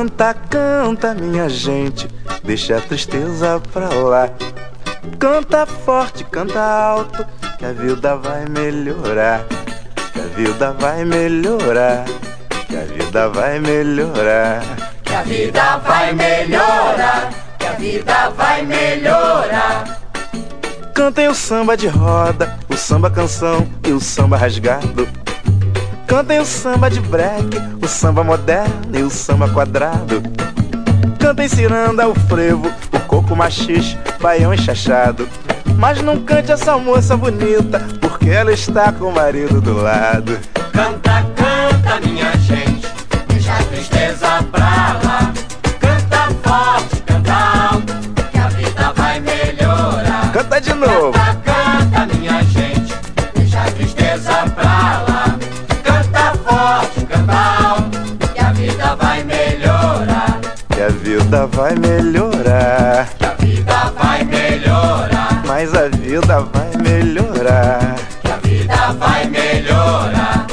Canta, canta, minha gente, deixa a tristeza pra lá. Canta forte, canta alto, que a vida vai melhorar. Que a vida vai melhorar. Que a vida vai melhorar. Que a vida vai melhorar. Que a vida vai melhorar. Cantem o samba de roda, o samba canção e o samba rasgado. Cantem o samba de break, o samba moderno e o samba quadrado. Cantem ciranda, o frevo, o coco machixe, baião enxachado. Mas não cante essa moça bonita, porque ela está com o marido do lado. Canta, vida vai melhorar. Que a vida vai melhorar. Mas a vida vai melhorar. Que a vida vai melhorar.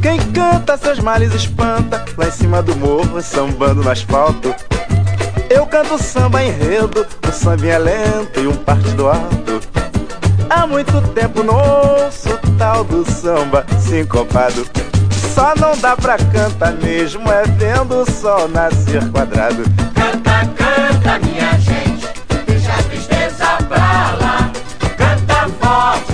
Quem canta seus males espanta, lá em cima do morro, sambando no asfalto. Eu canto samba enredo, o samba é lento e um partido alto. Há muito tempo não ouço tal do samba sincopado. Só não dá pra cantar mesmo, é vendo o sol nascer quadrado. Canta, minha gente, deixa a tristeza pra lá. Canta forte,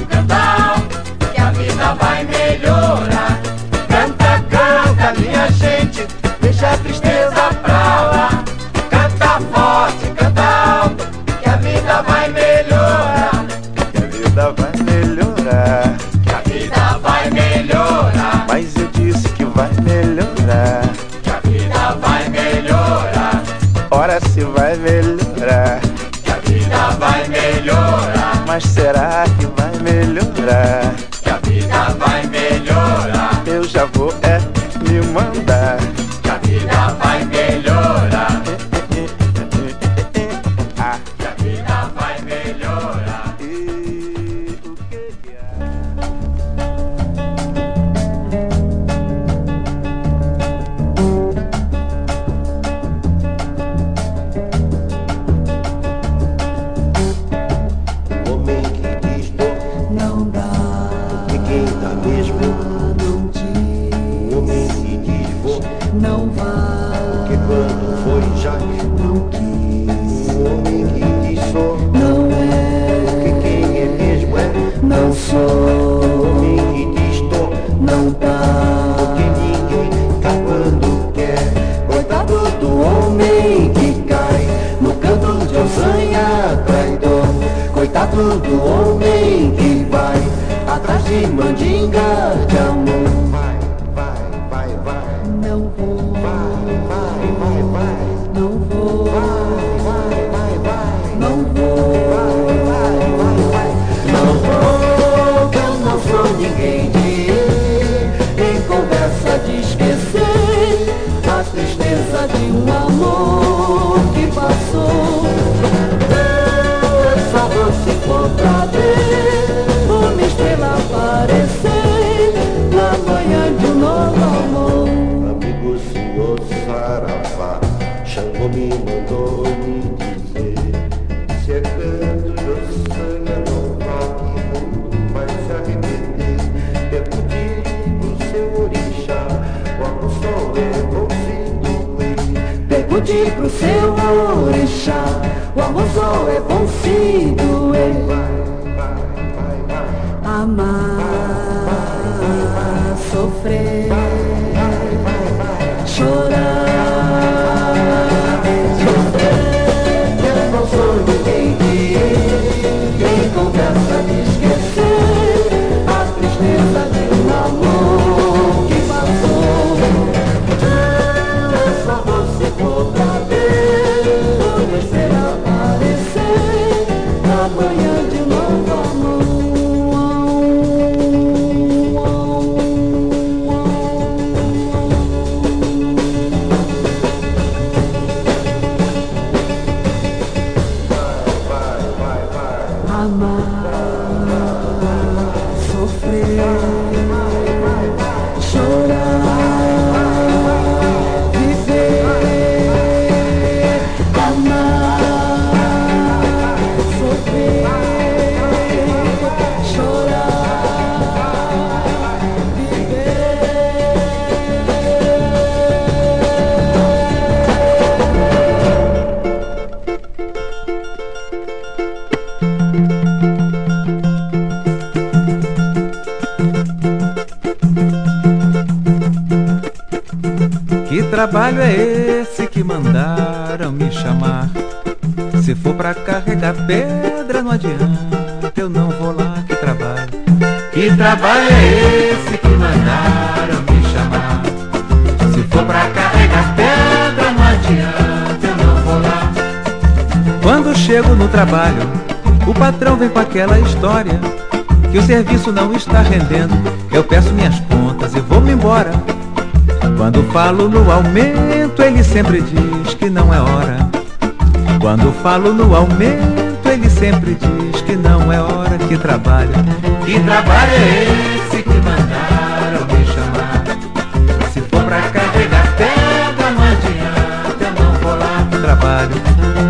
Pergunte pro seu orixá, o amor só é bom se doer. Mandaram me chamar? Se for pra carregar pedra, não adianta, eu não vou lá que trabalho. Que trabalho é esse que mandaram me chamar? Se for pra carregar pedra, não adianta, eu não vou lá. Quando chego no trabalho, o patrão vem com aquela história que o serviço não está rendendo. Eu peço minhas contas e vou-me embora. Quando falo no aumento, ele sempre diz que não é hora. Quando falo no aumento, ele sempre diz que não é hora que trabalho. Que trabalho é esse que mandaram me chamar? Se for pra carregar pedra, não adianta, eu não vou lá pro trabalho.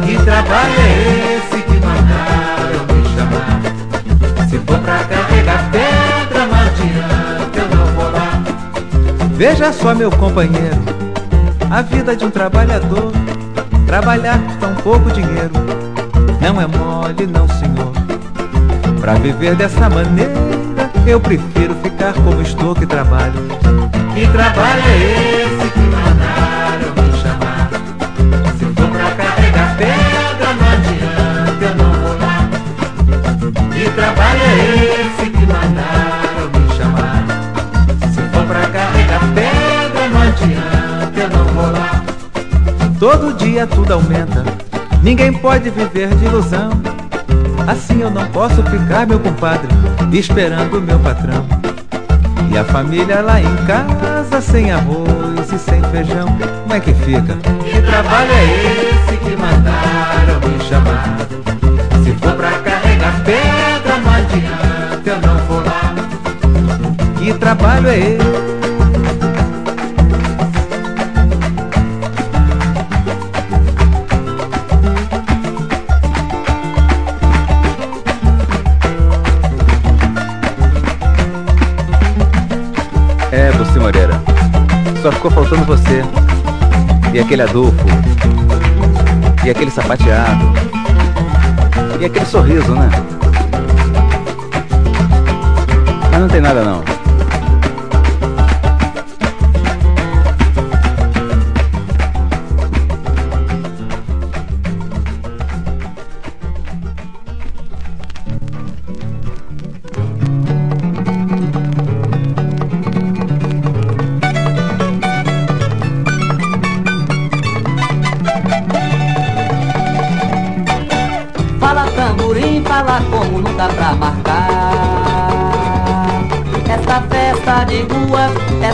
Que trabalho é esse que mandaram me chamar? Se for pra carregar pedra, não adianta, eu não vou lá. Veja só, meu companheiro, a vida de um trabalhador. Trabalhar por tão pouco dinheiro não é mole, não, senhor. Pra viver dessa maneira, eu prefiro ficar como estou que trabalho. Que trabalho é esse que mandaram me chamar? Se for pra carregar pedra, não adianta, eu não vou lá. Que trabalho é esse dia tudo aumenta, ninguém pode viver de ilusão. Assim eu não posso ficar, meu compadre, esperando meu patrão. E a família lá em casa sem arroz e sem feijão, como é que fica? Que trabalho é esse que mandaram me chamar? Se for pra carregar pedra, não adianta, eu não vou lá. Que trabalho é esse? Faltando você. E aquele Adolfo. E aquele sapateado. E aquele sorriso, né? Mas não tem nada não.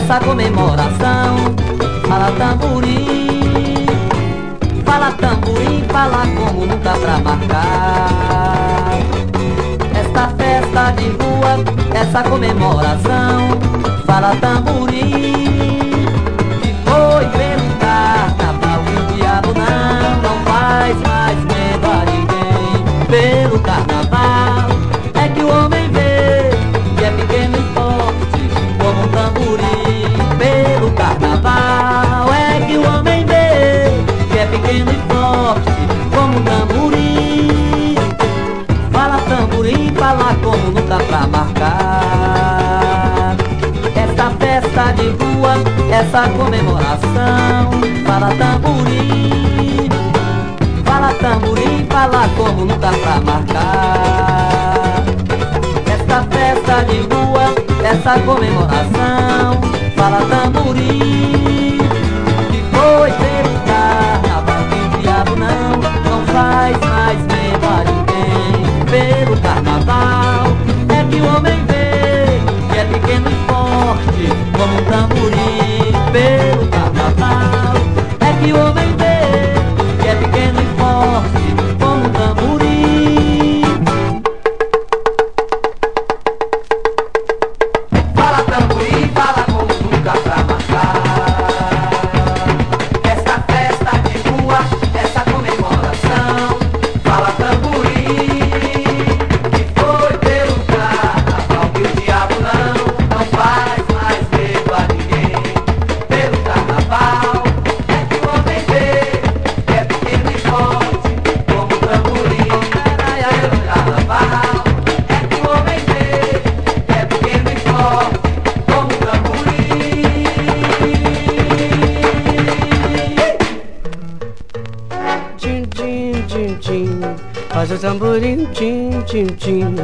Rua, essa comemoração. Fala tamborim Fala tamborim, fala como dá pra marcar. Esta festa de rua, essa comemoração. Fala tamborim essa comemoração. Fala tamborim Fala tamborim, fala como dá pra marcar. Esta festa de rua, essa comemoração. Fala tamborim Que foi pelo carnaval o diabo não Não faz mais medo a ninguém. Pelo carnaval É que o homem vê Que é pequeno e forte Como um tamborim o tamborim, tim, tim, tim.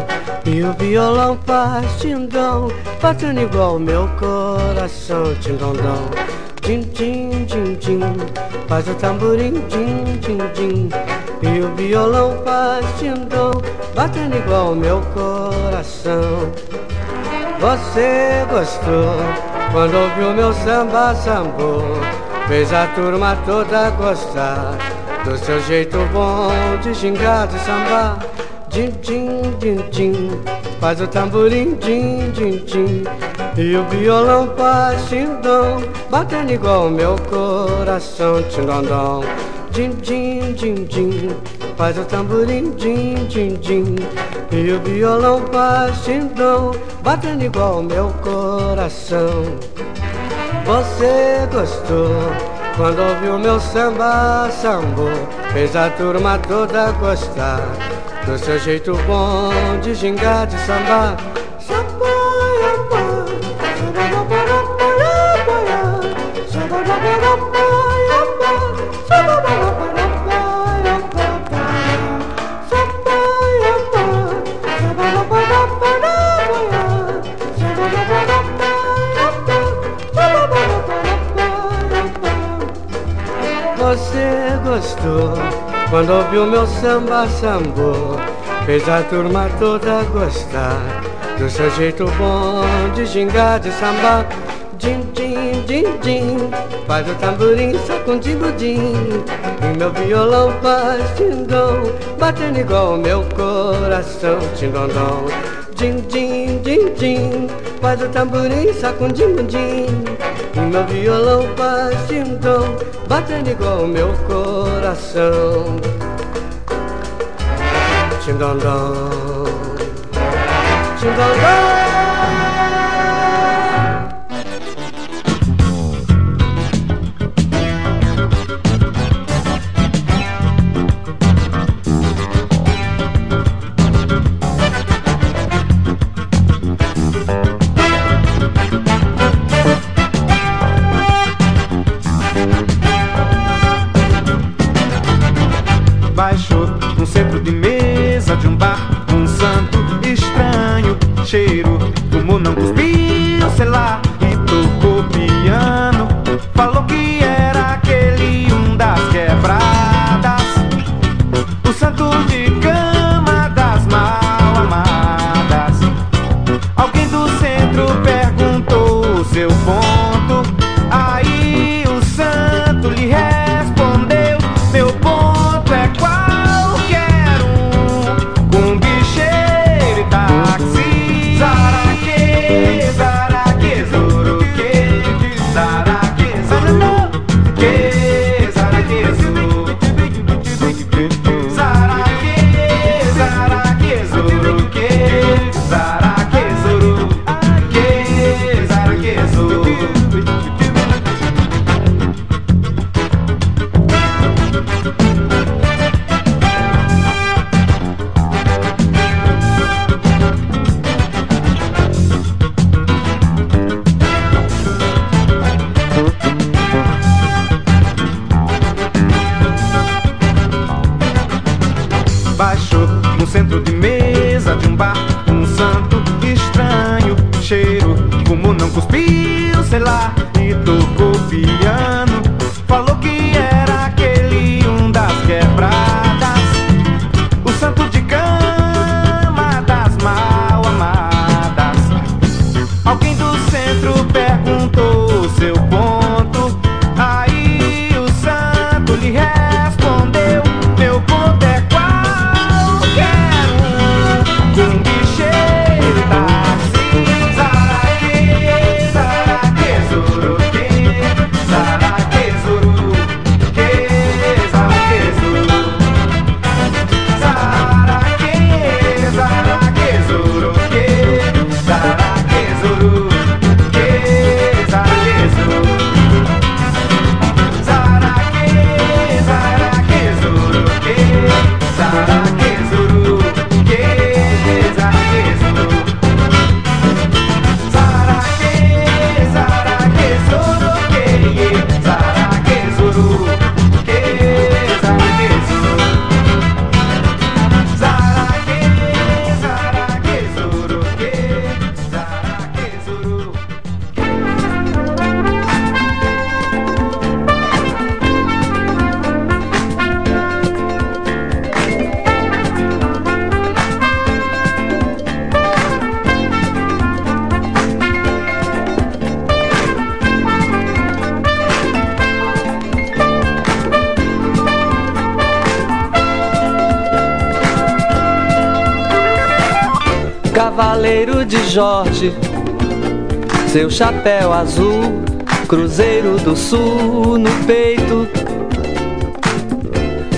E o violão faz tindom, batendo igual meu coração, tindondom. Tim, tim, tim, tim, faz o tamborim, tim, tim, tim. E o violão faz tindom, batendo igual meu coração. Você gostou quando ouviu meu samba sambô Fez a turma toda gostar Do seu jeito bom de gingar, de sambar. Din, din, din, din. Faz o tamborim, din, din, din. E o violão faz tindom Batendo igual meu coração, tindondom Din, din, din, din. Faz o tamborim, din, din, din. E o violão faz tindom Batendo igual meu coração. Você gostou quando ouviu meu samba sambo Fez a turma toda gostar Do seu jeito bom de gingar, de sambar gostou. Quando ouviu meu samba sambo Fez a turma toda gostar Do seu jeito bom de gingar, de sambar Din, din, din, din Faz o tamborim sacudindo din E meu violão faz tindom Batendo igual meu coração Tindondom Din, din, din, din Faz o tamborim sacudindo din E meu violão faz tindom Batendo igual meu coração. Tindondom Tindondom Cheiro, fumou, não cuspiu, sei lá Jorge, seu chapéu azul, Cruzeiro do Sul no peito.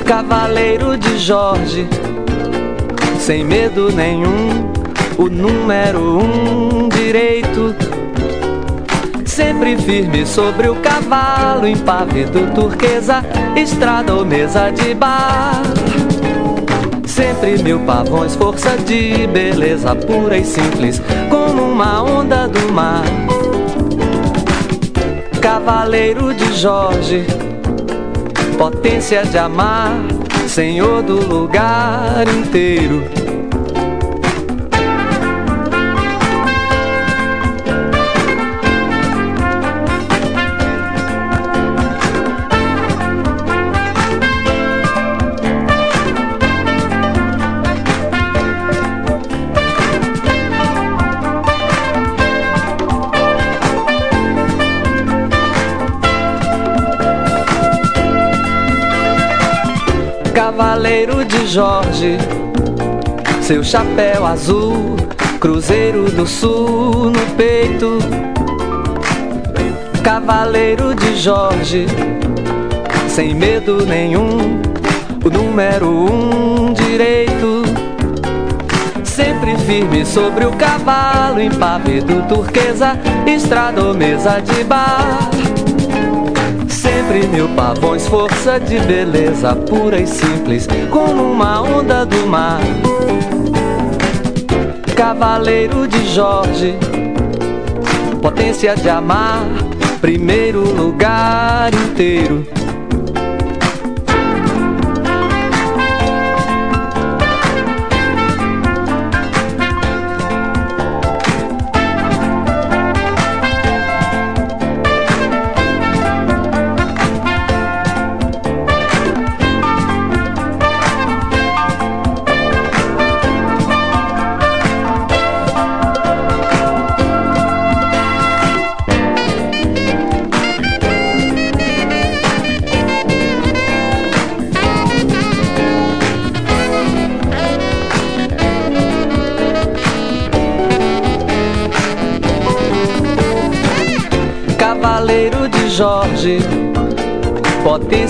Cavaleiro de Jorge, sem medo nenhum, o número um direito. Sempre firme sobre o cavalo, impávido turquesa, estrada ou mesa de bar. Sempre mil pavões, força de beleza pura e simples, uma onda do mar. Cavaleiro de Jorge, potência de amar, senhor do lugar inteiro. Seu chapéu azul, Cruzeiro do Sul no peito. Cavaleiro de Jorge, sem medo nenhum, o número um direito. Sempre firme sobre o cavalo, impávido turquesa, estrada mesa de bar sempre mil pavões, força de beleza pura e simples, como uma onda do mar. Cavaleiro de Jorge, potência de amar, primeiro lugar inteiro.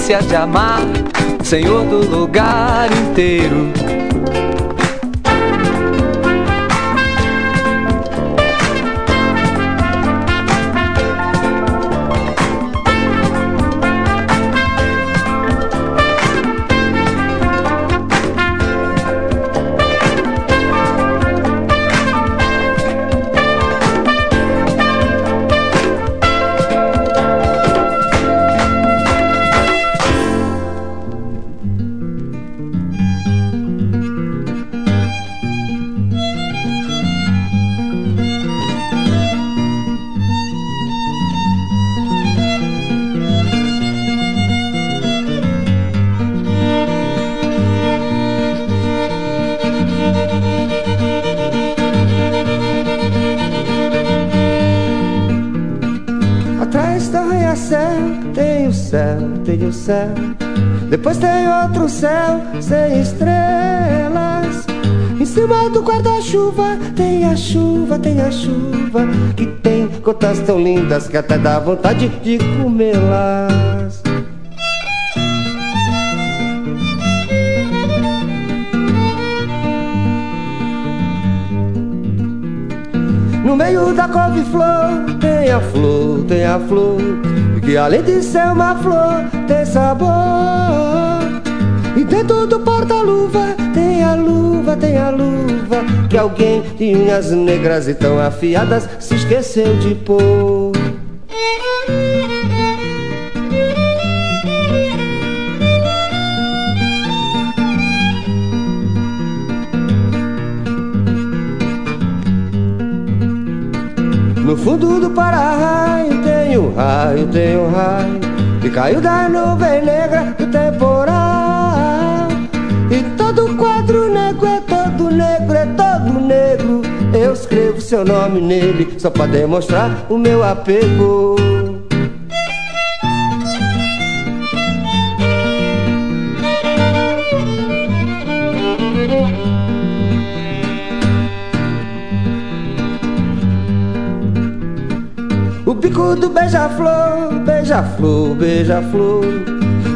De amar, senhor do lugar inteiro. Tão lindas que até dá vontade de comê-las. No meio da couve-flor tem a flor, tem a flor Que além de ser uma flor, tem sabor E dentro do porta-luva tem a luva, tem a luva Que alguém de unhas negras e tão afiadas esqueceu de pôr. No fundo do para-raio tem um raio, tem um raio Que caiu da nuvem negra do temporal. E escrevo seu nome nele só pra demonstrar o meu apego. O bico do beija-flor, beija-flor, beija-flor.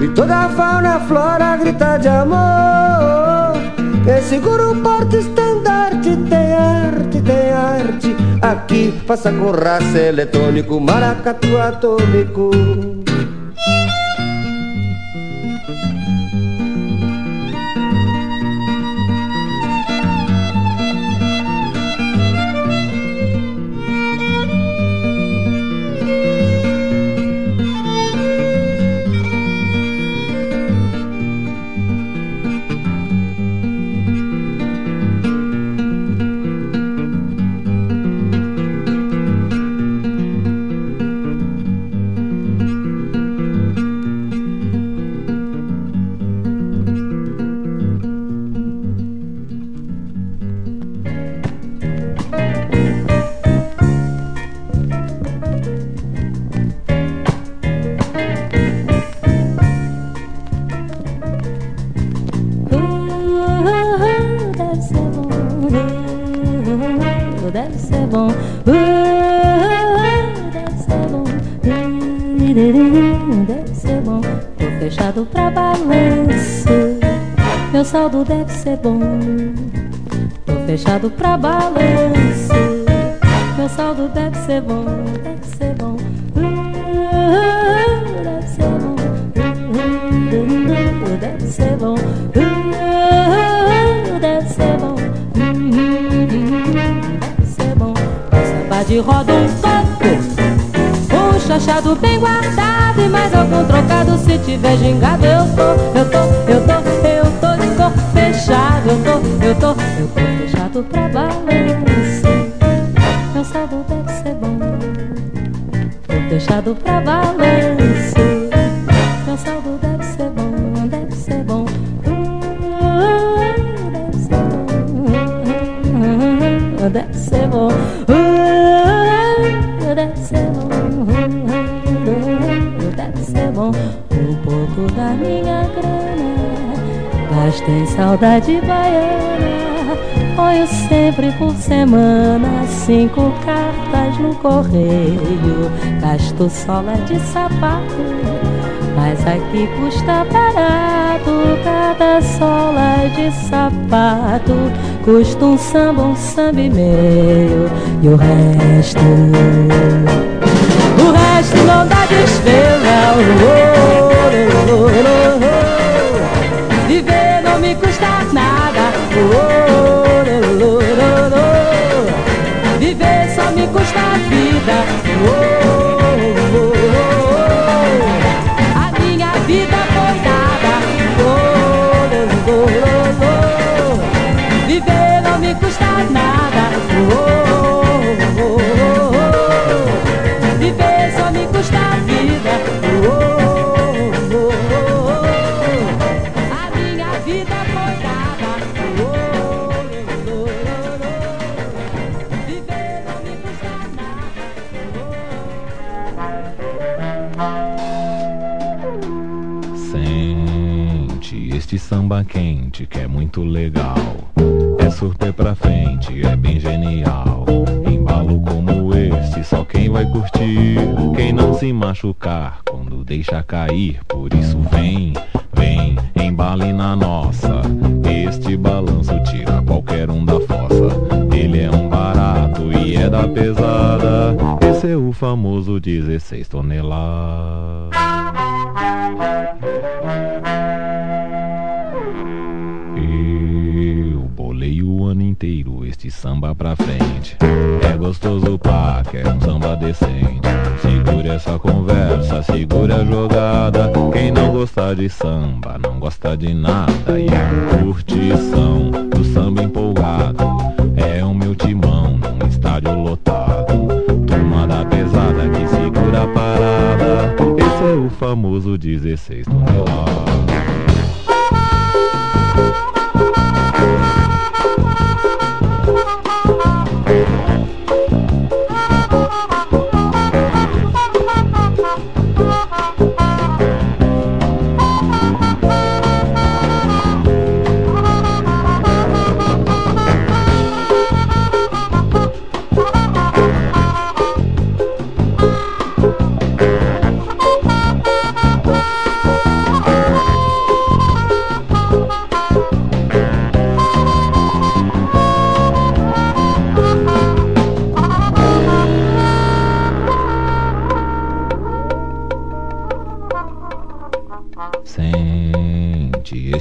E toda a fauna a flora grita de amor. Quem segura o porto estenda estandarte tem arte, tem arte. Aqui passa com raça eletrônico, maracatu atômico. Pra balanço. Meu saldo deve ser bom, deve ser bom. deve ser bom. deve ser bom. deve ser bom. deve ser bom. Samba de roda um toco. Um chachado bem guardado e mais algum trocado. Se tiver gingado, eu tô, eu tô, eu tô fechado, eu tô, eu tô, eu tô Fechado pra balanço. Meu saldo deve ser bom, deve ser bom. deve ser bom. Deve ser bom. Deve ser bom. Deve ser bom. Um pouco da minha mas tem saudade baiana. Ponho sempre por semana cinco cartas no correio. Gasto sola de sapato, mas aqui custa barato. Cada sola de sapato custa um samba, um samba e meio. E o resto, o resto não dá despesa. Samba quente que é muito legal. É surter pra frente, é bem genial. Embalo como este, só quem vai curtir. Quem não se machucar quando deixa cair. Por isso vem, vem, embale na nossa. Este balanço tira qualquer um da fossa. Ele é um barato e é da pesada. Esse é o famoso 16 toneladas. Este samba pra frente. É gostoso pá, quer um samba decente. Segura essa conversa, segura a jogada. Quem não gosta de samba, não gosta de nada. E a curtição do samba empolgado é o meu timão num estádio lotado. Turma da pesada que segura a parada. Esse é o famoso 16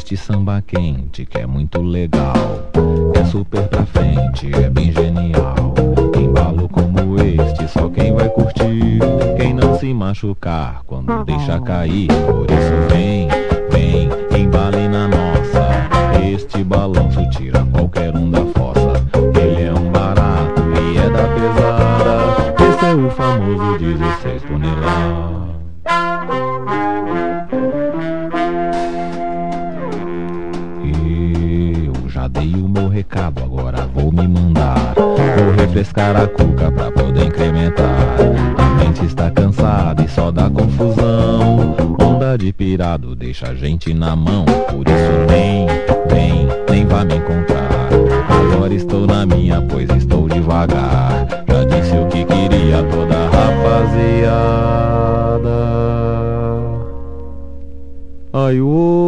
toneladas. quente, que é muito legal. É super pra frente, é bem genial. Embalo como este, só quem vai curtir. Quem não se machucar quando deixa cair. Por isso vem, vem, embale na nossa. Este balanço tira qualquer Refrescar a cuca pra poder incrementar. A mente está cansada e só dá confusão. Onda de pirado deixa a gente na mão. Por isso nem, vem, nem vá me encontrar. Agora estou na minha, pois estou devagar. Já disse o que queria toda a rapaziada. Ai, ô,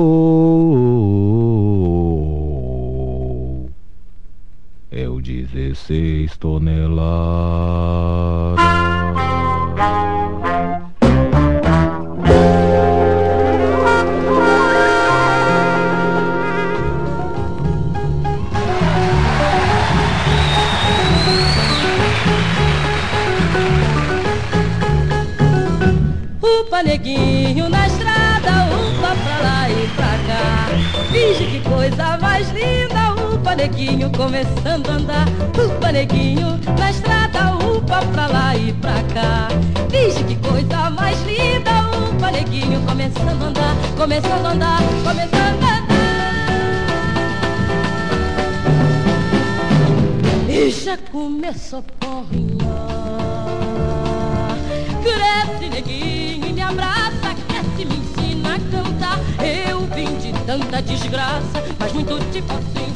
16 toneladas. Neguinho começando a andar. Upa neguinho na estrada, upa pra lá e pra cá. Finge que coisa mais linda, upa neguinho começando a andar, começando a andar, começando a andar. E já começou a porrinhar. Cresce, neguinho, e me abraça, cresce, me ensina a cantar. Eu vim de tanta desgraça, mas muito te posso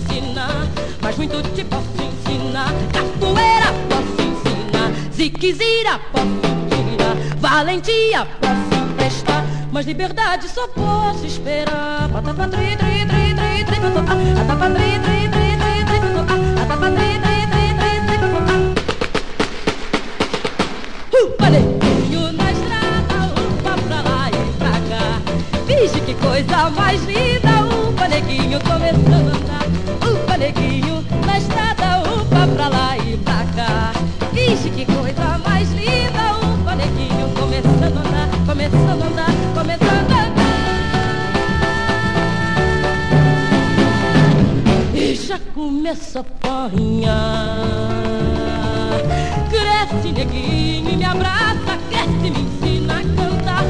Mas muito te posso ensinar. Capoeira posso ensinar, ziquezira posso ensinar, valentia posso emprestar. Mas liberdade só posso esperar. Pra lá e pra cá. Que coisa mais linda, neguinho começando a andar. Upa, neguinho na estrada, upa pra lá e pra cá. Finge que coisa mais linda, upa, neguinho começando a andar, começando a andar, começando a andar. E já começa a porrinhar. Cresce, neguinho, me abraça, cresce, me ensina a cantar.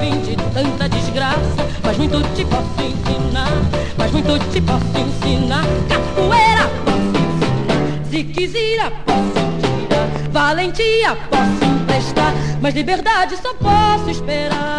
Vim de tanta desgraça, mas muito te posso ensinar. Mas muito te posso ensinar. Capoeira posso ensinar, ziquezira posso ensinar, valentia posso emprestar. Mas liberdade só posso esperar.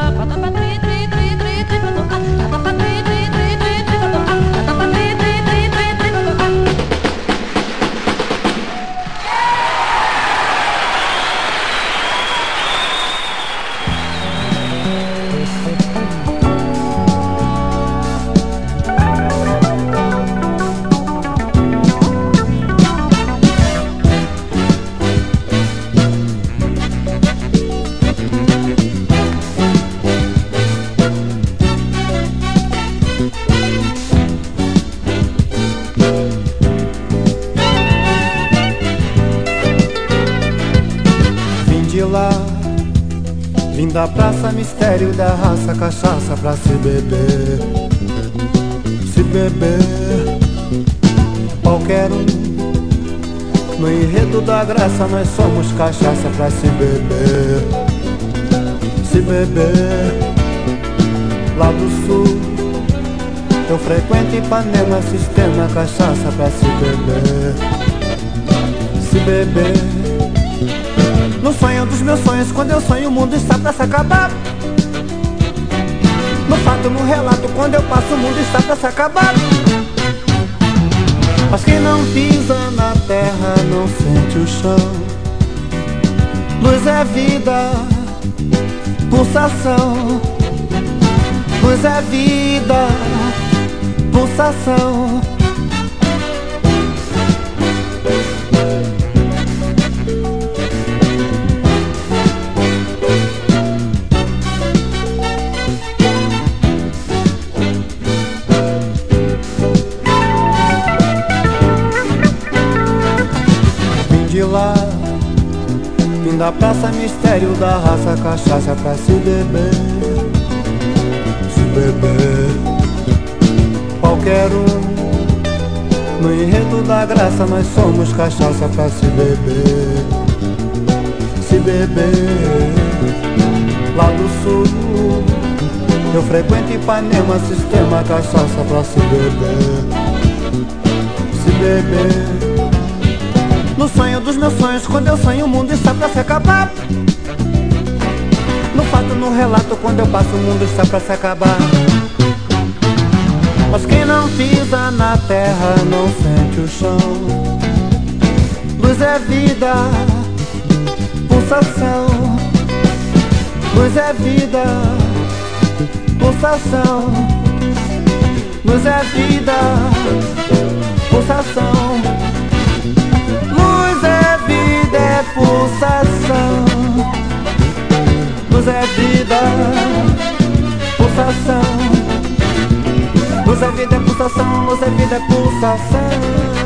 Praça, mistério da raça, cachaça pra se beber. Se beber, qualquer um. No enredo da graça, nós somos cachaça pra se beber. Se beber, lá do sul. Eu frequento Ipanema, sistema cachaça pra se beber. Se beber. No sonho dos meus sonhos, quando eu sonho o mundo está pra se acabar. No fato, no relato, quando eu passo o mundo está pra se acabar. Mas quem não pisa na terra não sente o chão. Luz é vida, pulsação. Luz é vida, pulsação da praça mistério da raça Cachaça pra se beber. Se beber. Qualquer um No enredo da graça Nós somos cachaça pra se beber. Se beber. Lá do sul Eu frequento Ipanema Sistema cachaça pra se beber. Se beber no sonho dos meus sonhos, quando eu sonho o mundo está pra se acabar. No fato, no relato, quando eu passo o mundo está pra se acabar. Mas quem não pisa na terra não sente o chão. Luz é vida, pulsação. Luz é vida, pulsação. Luz é vida, pulsação pulsação. Luz é vida, pulsação. Luz é vida, pulsação. Luz é vida, pulsação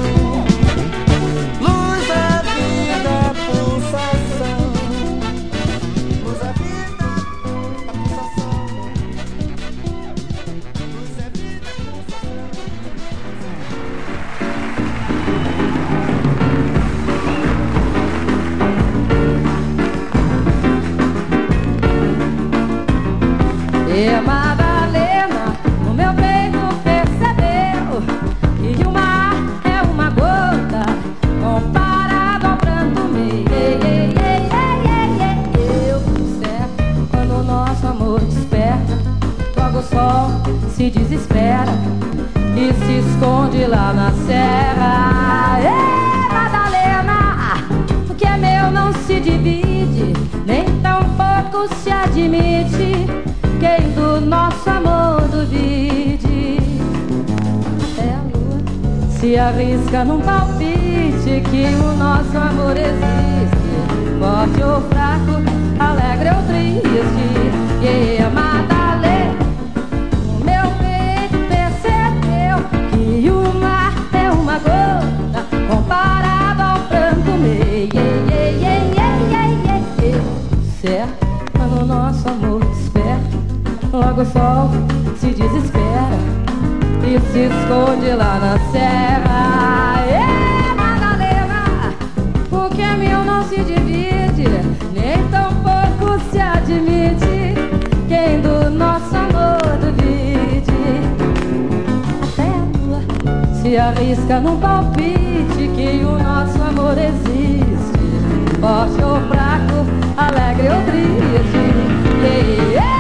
arrisca num palpite que o nosso amor existe Forte ou fraco, alegre ou triste Yeah, Madalena O meu peito percebeu que o mar é uma gota Comparado ao pranto meu yeah, yeah, yeah, yeah, yeah, yeah. Certo, quando o nosso amor desperta Logo o sol se desespera e se esconde lá na serra. Admite. Quem do nosso amor duvide, até a lua se arrisca num palpite que o nosso amor existe. Forte ou fraco, alegre ou triste. Yeah, yeah.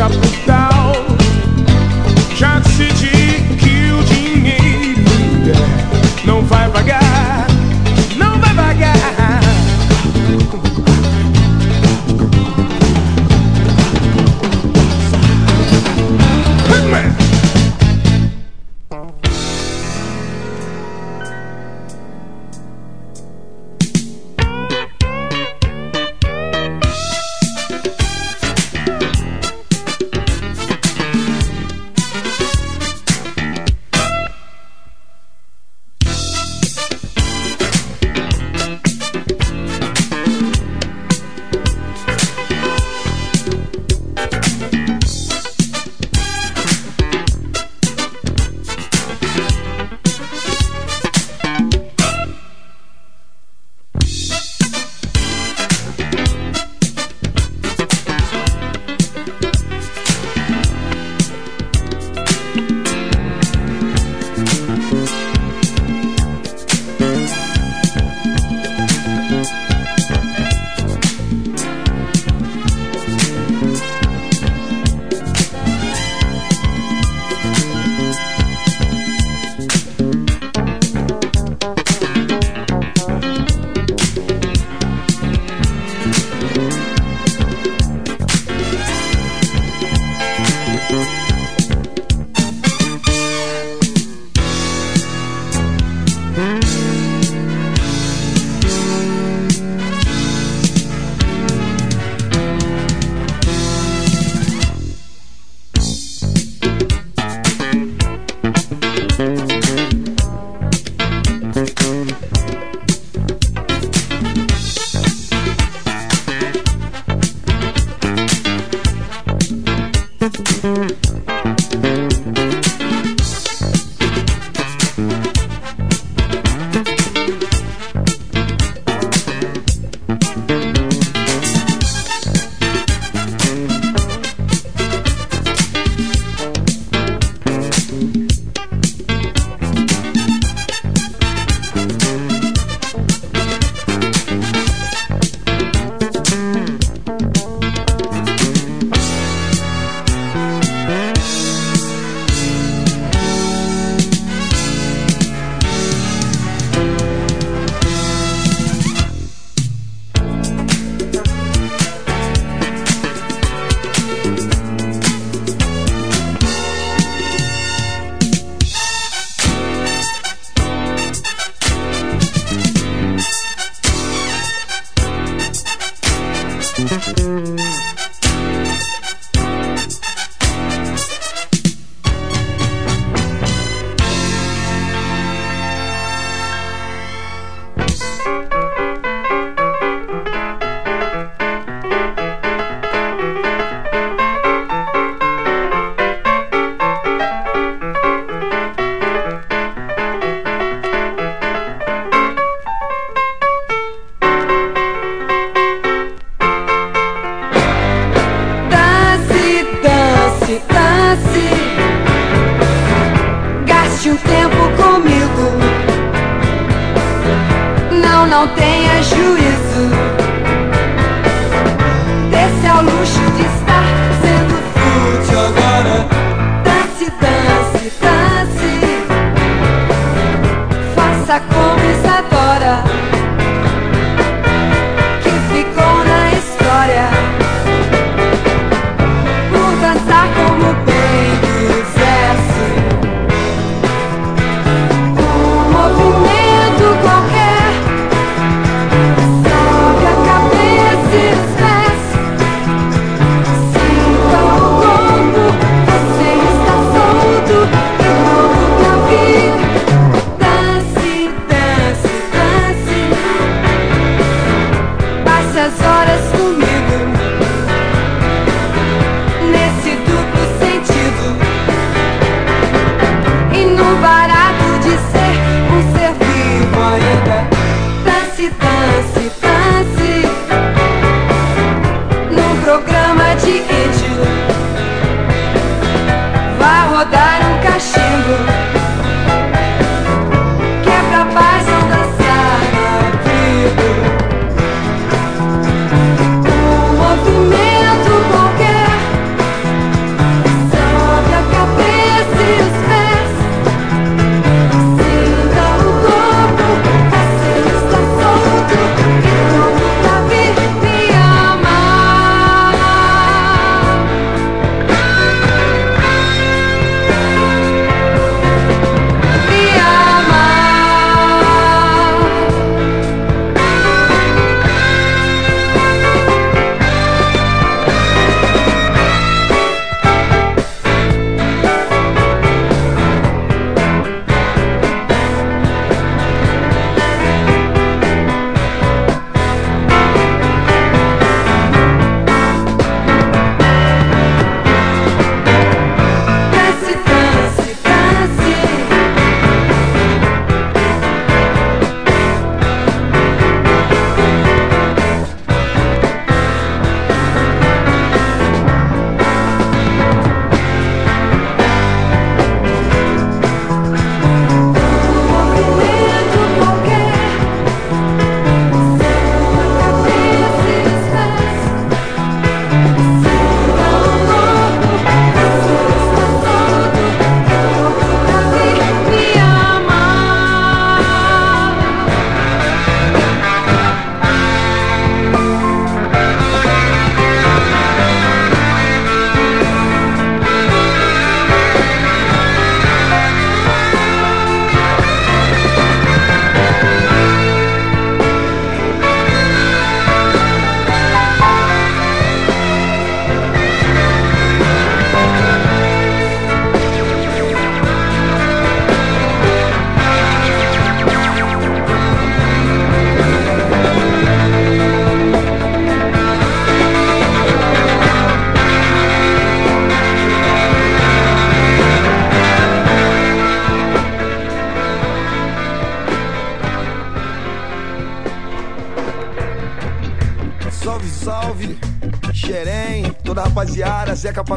up.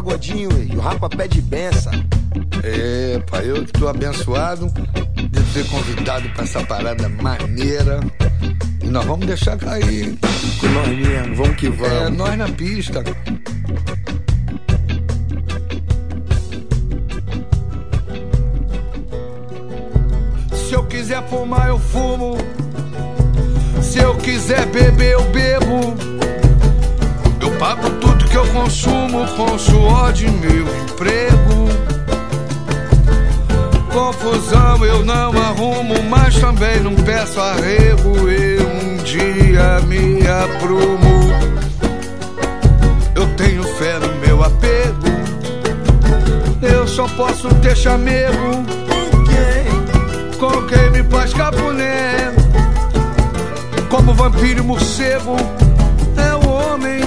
Pagodinho e o Rapa pede benção. É, pai, eu que tô abençoado de ter convidado pra essa parada maneira. E nós vamos deixar cair. Com nós mesmo, vamos que É, vamos. nós na pista. Se eu quiser fumar, eu fumo. Se eu quiser beber, eu bebo. Eu pago tudo que eu consumo com suor de meu emprego. Confusão eu não arrumo, mas também não peço arrego. Eu um dia me aprumo. Eu tenho fé no meu apego. Eu só posso ter chamego com quem me faz capuné. Como vampiro morcego, é o homem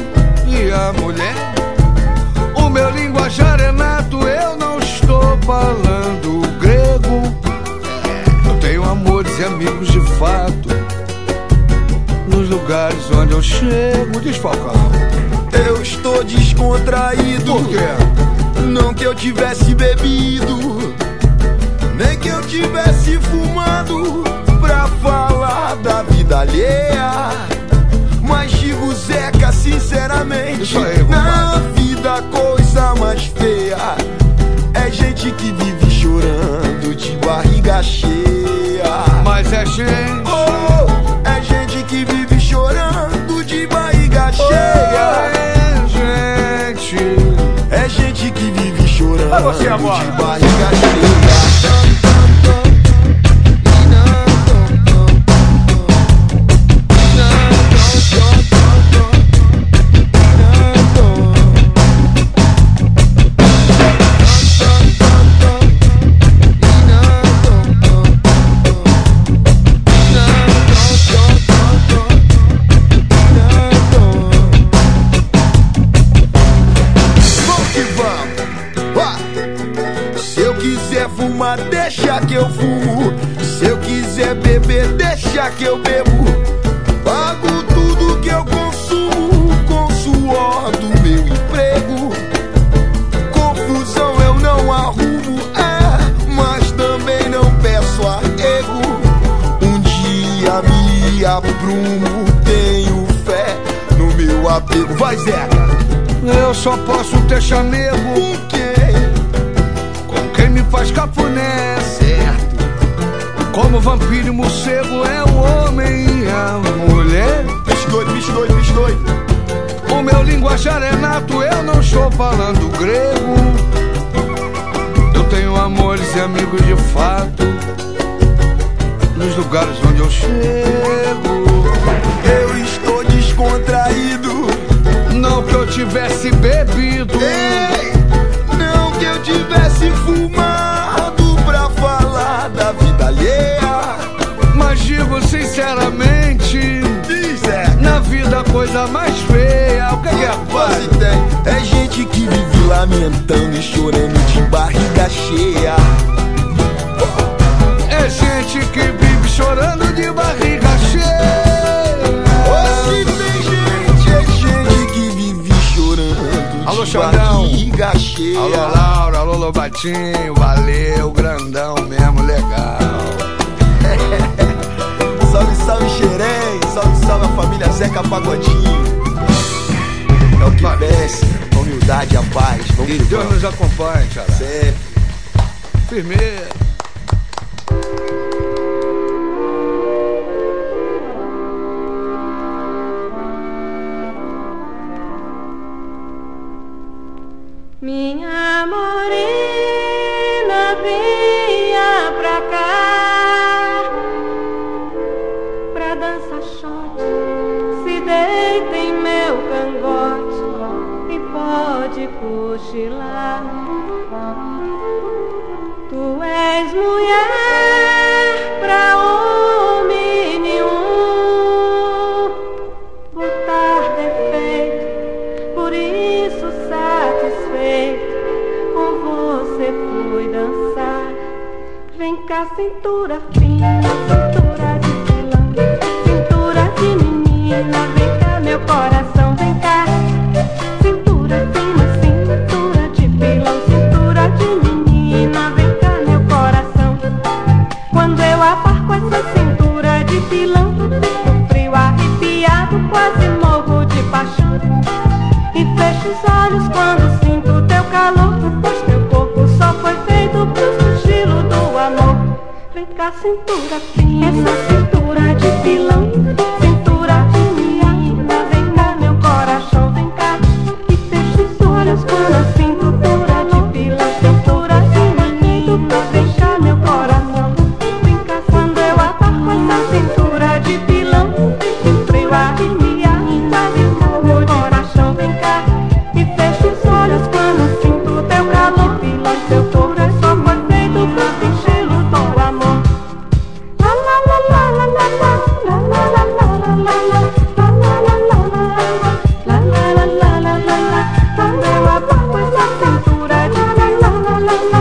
e a mulher. O meu linguajar é nato, eu não estou falando grego. Eu tenho amores e amigos de fato. Nos lugares onde eu chego, diz Falcão. Eu estou descontraído. Por quê? Não que eu tivesse bebido, nem que eu tivesse fumado pra falar da vida alheia. Mas digo, Zeca, sinceramente, aí, na vida a coisa mais feia é gente que vive chorando de barriga cheia. Mas é gente. Oh, é gente que vive chorando de barriga cheia. É gente. É gente que vive chorando de barriga cheia. Fumar, deixa que eu fumo. Se eu quiser beber, deixa que eu bebo. Pago tudo que eu consumo com suor do meu emprego. Confusão eu não arrumo, é, mas também não peço arrego. Um dia me aprumo, tenho fé no meu apego. Vai, Zeca! Eu só posso ter chamego quem? Faz cafuné. Certo. Como vampiro e morcego é o homem e a mulher. Bicho doido, bicho doido, bicho doido. O meu linguajar é nato, eu não estou falando grego. Eu tenho amores e amigos de fato. Nos lugares onde eu chego. Eu estou descontraído. Não que eu tivesse bebido. Ei, tivesse fumado pra falar da vida alheia. Mas digo sinceramente. É. Na vida a coisa mais feia. O que que é, pai? ideia. É gente que vive lamentando e chorando de barriga cheia. É gente que vive chorando de barriga cheia. Tem é gente que vive chorando Alô, Xandão. barriga cheia. Alô, Lobatinho, valeu, grandão mesmo, legal. Salve, salve, Xerém. Salve, salve a família Zeca Pagodinho. É o que desce, a humildade, a paz. Vamos que Deus vamos. nos acompanhe, Xará. Sempre. Firmeza. Vem la la